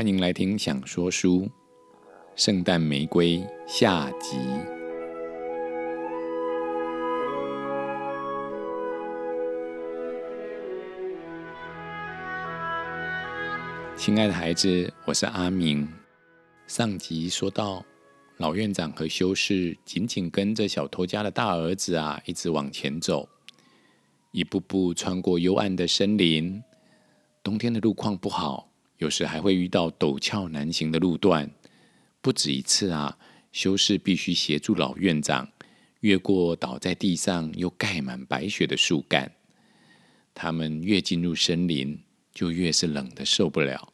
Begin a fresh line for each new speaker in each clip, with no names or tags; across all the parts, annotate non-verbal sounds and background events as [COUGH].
欢迎来听《想说书》圣诞玫瑰下集。亲爱的孩子，我是阿明。上集说到，老院长和修士紧紧跟着小偷家的大儿子啊，一直往前走，一步步穿过幽暗的森林。冬天的路况不好，有时还会遇到陡峭难行的路段。不止一次啊，修士必须协助老院长越过倒在地上又盖满白雪的树干。他们越进入森林。就越是冷的受不了。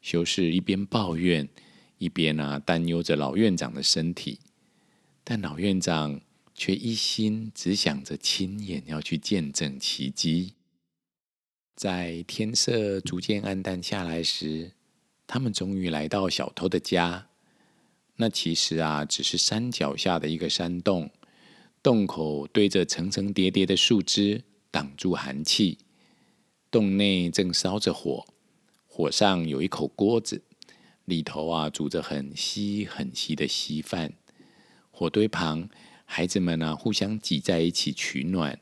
修士一边抱怨，一边啊担忧着老院长的身体，但老院长却一心只想着亲眼要去见证奇迹。在天色逐渐暗淡下来时，他们终于来到小偷的家。那其实啊，只是山脚下的一个山洞，洞口堆着层层叠叠的树枝，挡住寒气。洞内正烧着火，火上有一口锅子，里头啊煮着很稀很稀的稀饭。火堆旁，孩子们啊互相挤在一起取暖。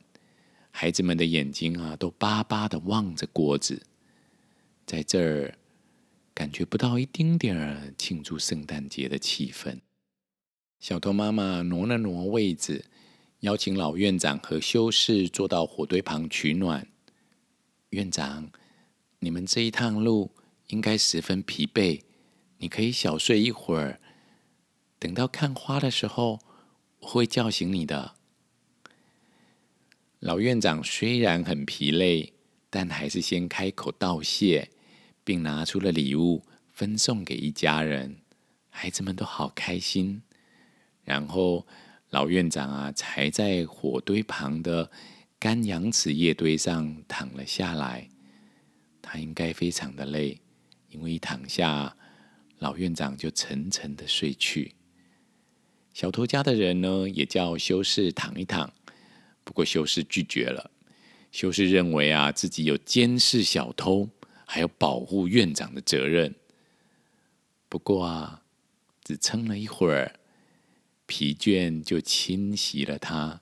孩子们的眼睛啊都巴巴的望着锅子，在这儿感觉不到一丁点儿庆祝圣诞节的气氛。小偷妈妈挪了挪位子，邀请老院长和修士坐到火堆旁取暖。院长，你们这一趟路应该十分疲惫，你可以小睡一会儿。等到看花的时候，我会叫醒你的。老院长虽然很疲累，但还是先开口道谢，并拿出了礼物分送给一家人。孩子们都好开心。然后老院长啊，才在火堆旁的。干杨子叶堆上躺了下来，他应该非常的累，因为一躺下，老院长就沉沉的睡去。小偷家的人呢，也叫修士躺一躺，不过修士拒绝了。修士认为啊，自己有监视小偷，还有保护院长的责任。不过啊，只撑了一会儿，疲倦就侵袭了他。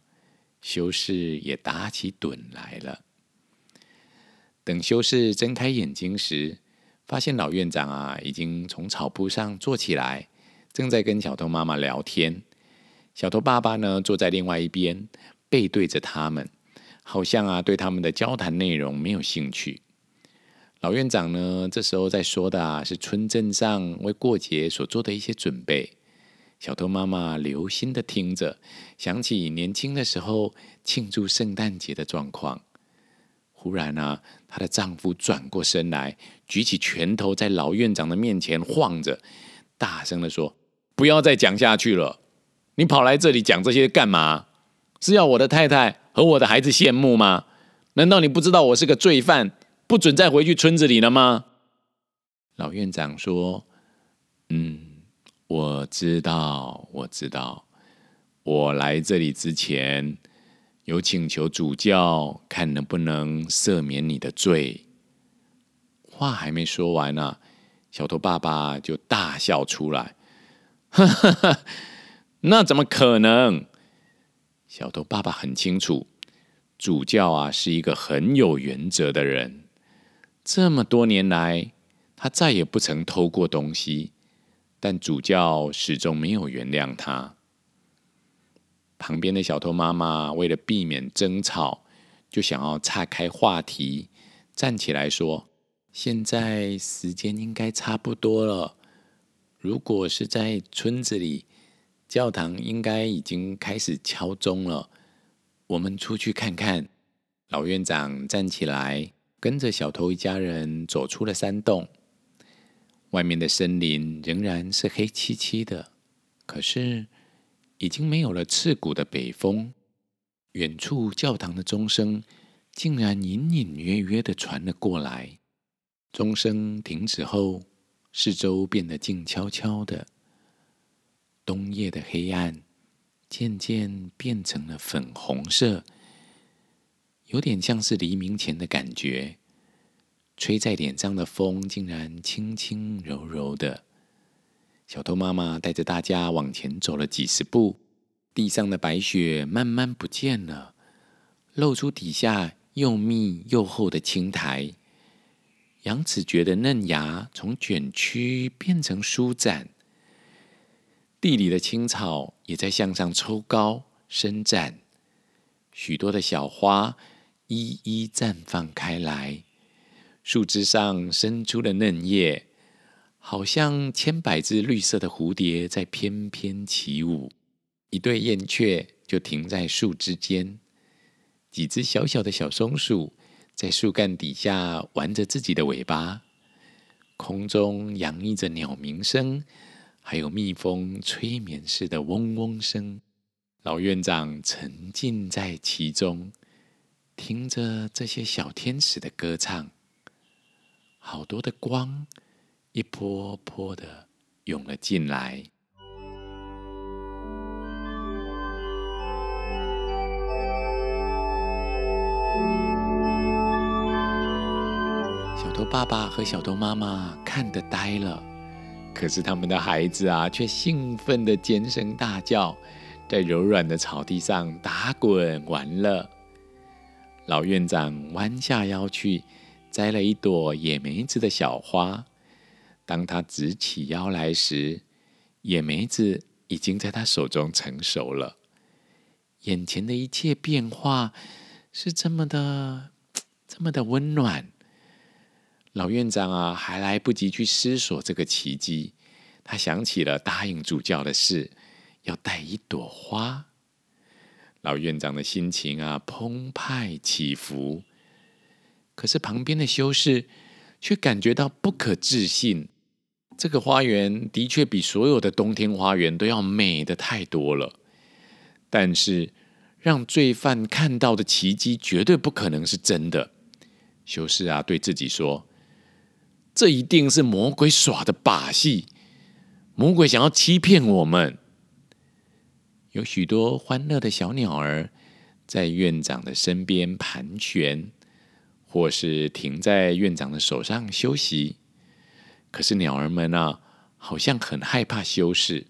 修士也打起盹来了。等修士睁开眼睛时，发现老院长啊已经从草铺上坐起来，正在跟小偷妈妈聊天。小偷爸爸呢坐在另外一边，背对着他们，好像啊对他们的交谈内容没有兴趣。老院长呢这时候在说的啊是村镇上为过节所做的一些准备。小偷妈妈留心的听着，想起年轻的时候庆祝圣诞节的状况。忽然啊，她的丈夫转过身来，举起拳头在老院长的面前晃着，大声的说：“不要再讲下去了！你跑来这里讲这些干嘛？是要我的太太和我的孩子羡慕吗？难道你不知道我是个罪犯，不准再回去村子里了吗？”老院长说：“嗯。”我知道，我知道。我来这里之前，有请求主教看能不能赦免你的罪。话还没说完呢，小头爸爸就大笑出来。哈 [LAUGHS] 哈那怎么可能？小偷爸爸很清楚，主教啊是一个很有原则的人。这么多年来，他再也不曾偷过东西。但主教始终没有原谅他。旁边的小偷妈妈为了避免争吵，就想要岔开话题，站起来说：“现在时间应该差不多了。如果是在村子里，教堂应该已经开始敲钟了。我们出去看看。”老院长站起来，跟着小偷一家人走出了山洞。外面的森林仍然是黑漆漆的，可是已经没有了刺骨的北风。远处教堂的钟声竟然隐隐约约的传了过来。钟声停止后，四周变得静悄悄的。冬夜的黑暗渐渐变成了粉红色，有点像是黎明前的感觉。吹在脸上的风竟然轻轻柔柔的。小偷妈妈带着大家往前走了几十步，地上的白雪慢慢不见了，露出底下又密又厚的青苔。杨子觉的嫩芽从卷曲变成舒展，地里的青草也在向上抽高伸展，许多的小花一一绽放开来，树枝上伸出了嫩叶。好像千百只绿色的蝴蝶在翩翩起舞，一对燕雀就停在树枝间，几只小小的小松鼠在树干底下玩着自己的尾巴，空中洋溢着鸟鸣声，还有蜜蜂催眠似的嗡嗡声。老院长沉浸在其中，听着这些小天使的歌唱，好多的光。一波波的涌了进来。小头爸爸和小头妈妈看得呆了，可是他们的孩子啊，却兴奋的尖声大叫，在柔软的草地上打滚玩乐。老院长弯下腰去摘了一朵野梅子的小花。当他直起腰来时，野梅子已经在他手中成熟了。眼前的一切变化是这么的、这么的温暖。老院长啊，还来不及去思索这个奇迹，他想起了答应主教的事，要带一朵花。老院长的心情啊，澎湃起伏。可是旁边的修士却感觉到不可置信。这个花园的确比所有的冬天花园都要美的太多了，但是让罪犯看到的奇迹绝对不可能是真的。修士啊，对自己说：“这一定是魔鬼耍的把戏，魔鬼想要欺骗我们。”有许多欢乐的小鸟儿在院长的身边盘旋，或是停在院长的手上休息。可是鸟儿们啊，好像很害怕修士，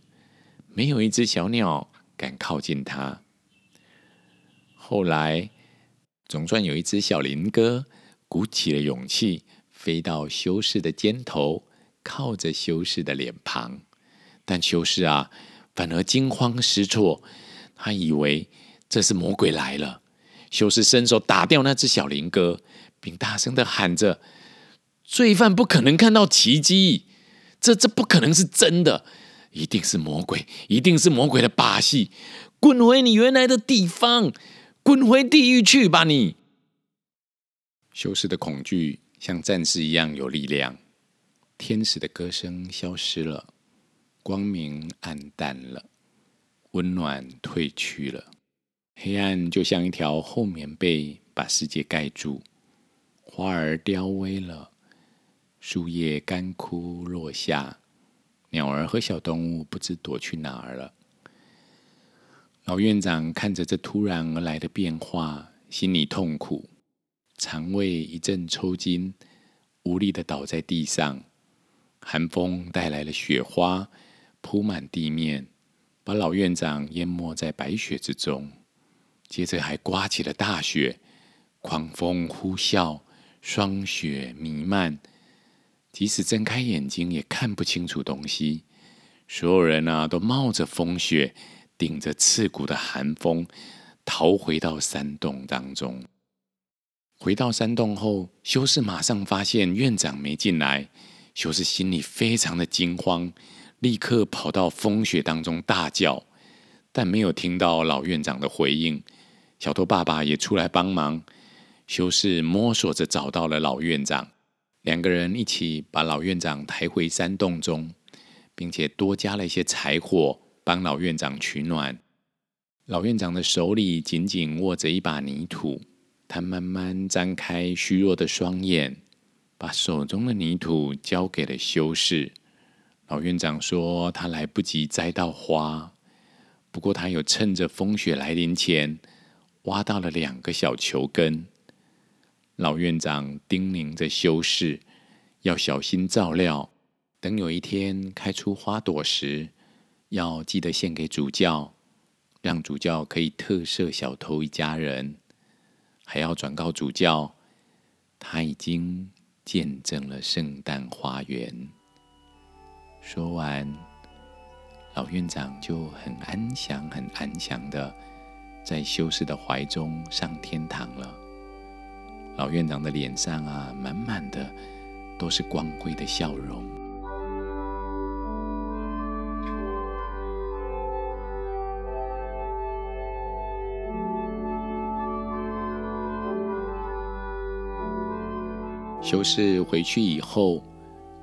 没有一只小鸟敢靠近它。后来，总算有一只小林哥鼓起了勇气，飞到修士的肩头，靠着修士的脸庞。但修士啊，反而惊慌失措，他以为这是魔鬼来了。修士伸手打掉那只小林鸽，并大声的喊着。罪犯不可能看到奇迹，这这不可能是真的，一定是魔鬼，一定是魔鬼的把戏！滚回你原来的地方，滚回地狱去吧！你修士的恐惧像战士一样有力量，天使的歌声消失了，光明暗淡了，温暖褪去了，黑暗就像一条厚棉被把世界盖住，花儿凋萎了。树叶干枯落下，鸟儿和小动物不知躲去哪儿了。老院长看着这突然而来的变化，心里痛苦，肠胃一阵抽筋，无力的倒在地上。寒风带来了雪花，铺满地面，把老院长淹没在白雪之中。接着还刮起了大雪，狂风呼啸，霜雪弥漫。即使睁开眼睛，也看不清楚东西。所有人啊，都冒着风雪，顶着刺骨的寒风，逃回到山洞当中。回到山洞后，修士马上发现院长没进来。修士心里非常的惊慌，立刻跑到风雪当中大叫，但没有听到老院长的回应。小偷爸爸也出来帮忙。修士摸索着找到了老院长。两个人一起把老院长抬回山洞中，并且多加了一些柴火，帮老院长取暖。老院长的手里紧紧握着一把泥土，他慢慢张开虚弱的双眼，把手中的泥土交给了修士。老院长说：“他来不及摘到花，不过他有趁着风雪来临前挖到了两个小球根。”老院长叮咛着修士要小心照料，等有一天开出花朵时，要记得献给主教，让主教可以特赦小偷一家人，还要转告主教，他已经见证了圣诞花园。说完，老院长就很安详、很安详的在修士的怀中上天堂了。老院长的脸上啊，满满的都是光辉的笑容。修士回去以后，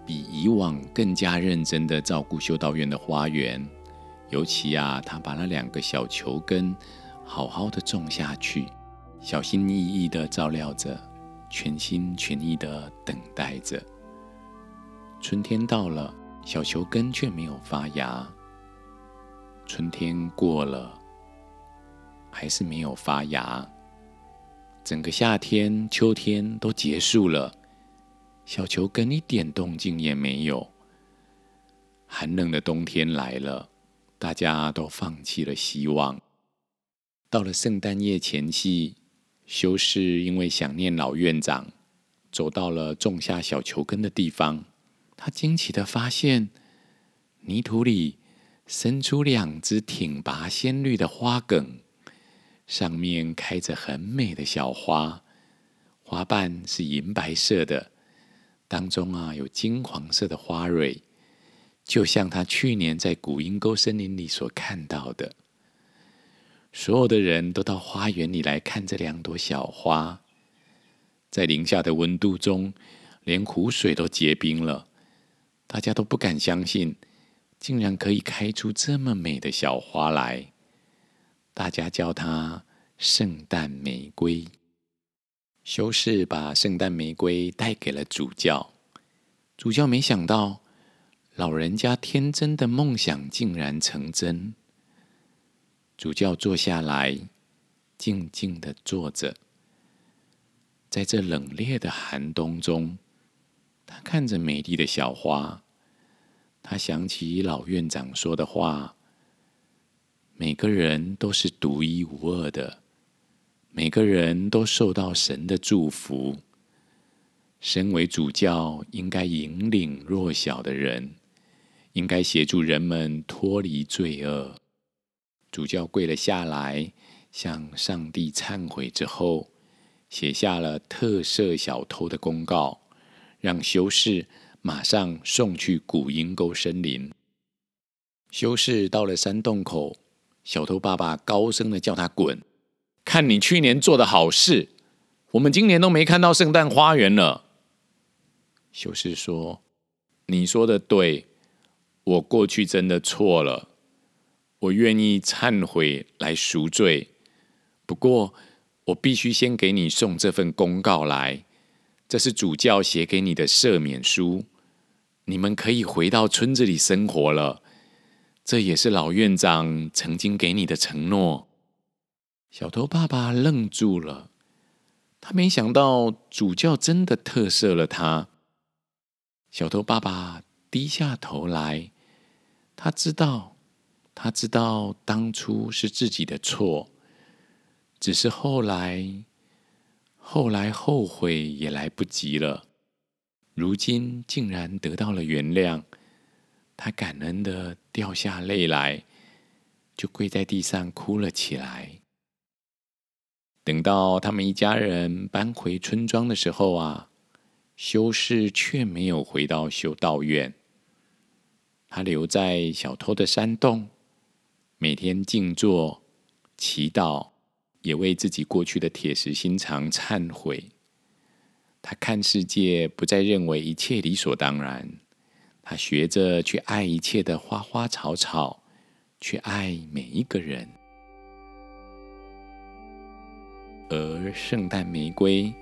比以往更加认真的照顾修道院的花园，尤其啊，他把那两个小球根好好的种下去。小心翼翼的照料着，全心全意的等待着。春天到了，小球根却没有发芽。春天过了，还是没有发芽。整个夏天、秋天都结束了，小球根一点动静也没有。寒冷的冬天来了，大家都放弃了希望。到了圣诞夜前夕。修士因为想念老院长，走到了种下小球根的地方。他惊奇的发现，泥土里伸出两只挺拔鲜绿的花梗，上面开着很美的小花，花瓣是银白色的，当中啊有金黄色的花蕊，就像他去年在古阴沟森林里所看到的。所有的人都到花园里来看这两朵小花，在零下的温度中，连湖水都结冰了。大家都不敢相信，竟然可以开出这么美的小花来。大家叫它圣诞玫瑰。修士把圣诞玫瑰带给了主教，主教没想到，老人家天真的梦想竟然成真。主教坐下来，静静的坐着。在这冷冽的寒冬中，他看着美丽的小花，他想起老院长说的话：“每个人都是独一无二的，每个人都受到神的祝福。身为主教，应该引领弱小的人，应该协助人们脱离罪恶。”主教跪了下来，向上帝忏悔之后，写下了特赦小偷的公告，让修士马上送去古阴沟森林。修士到了山洞口，小偷爸爸高声的叫他滚，看你去年做的好事，我们今年都没看到圣诞花园了。修士说：“你说的对，我过去真的错了。”我愿意忏悔来赎罪，不过我必须先给你送这份公告来。这是主教写给你的赦免书，你们可以回到村子里生活了。这也是老院长曾经给你的承诺。小偷爸爸愣住了，他没想到主教真的特赦了他。小偷爸爸低下头来，他知道。他知道当初是自己的错，只是后来，后来后悔也来不及了。如今竟然得到了原谅，他感恩的掉下泪来，就跪在地上哭了起来。等到他们一家人搬回村庄的时候啊，修士却没有回到修道院，他留在小偷的山洞。每天静坐、祈祷，也为自己过去的铁石心肠忏悔。他看世界，不再认为一切理所当然。他学着去爱一切的花花草草，去爱每一个人。而圣诞玫瑰，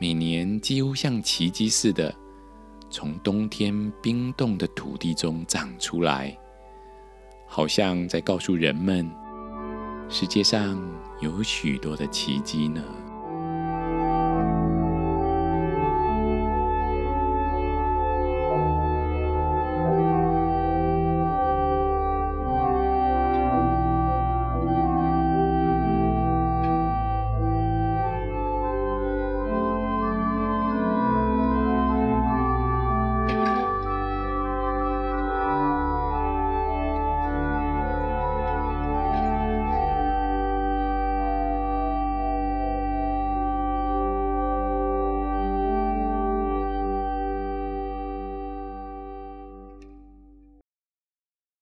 每年几乎像奇迹似的，从冬天冰冻的土地中长出来。好像在告诉人们，世界上有许多的奇迹呢。